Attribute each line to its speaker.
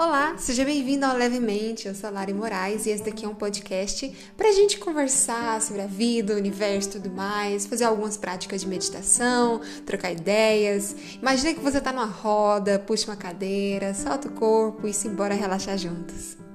Speaker 1: Olá, seja bem-vindo ao Levemente. Eu sou a Lari Moraes e esse daqui é um podcast para a gente conversar sobre a vida, o universo e tudo mais, fazer algumas práticas de meditação, trocar ideias. Imagina que você está numa roda, puxa uma cadeira, solta o corpo e se embora relaxar juntos.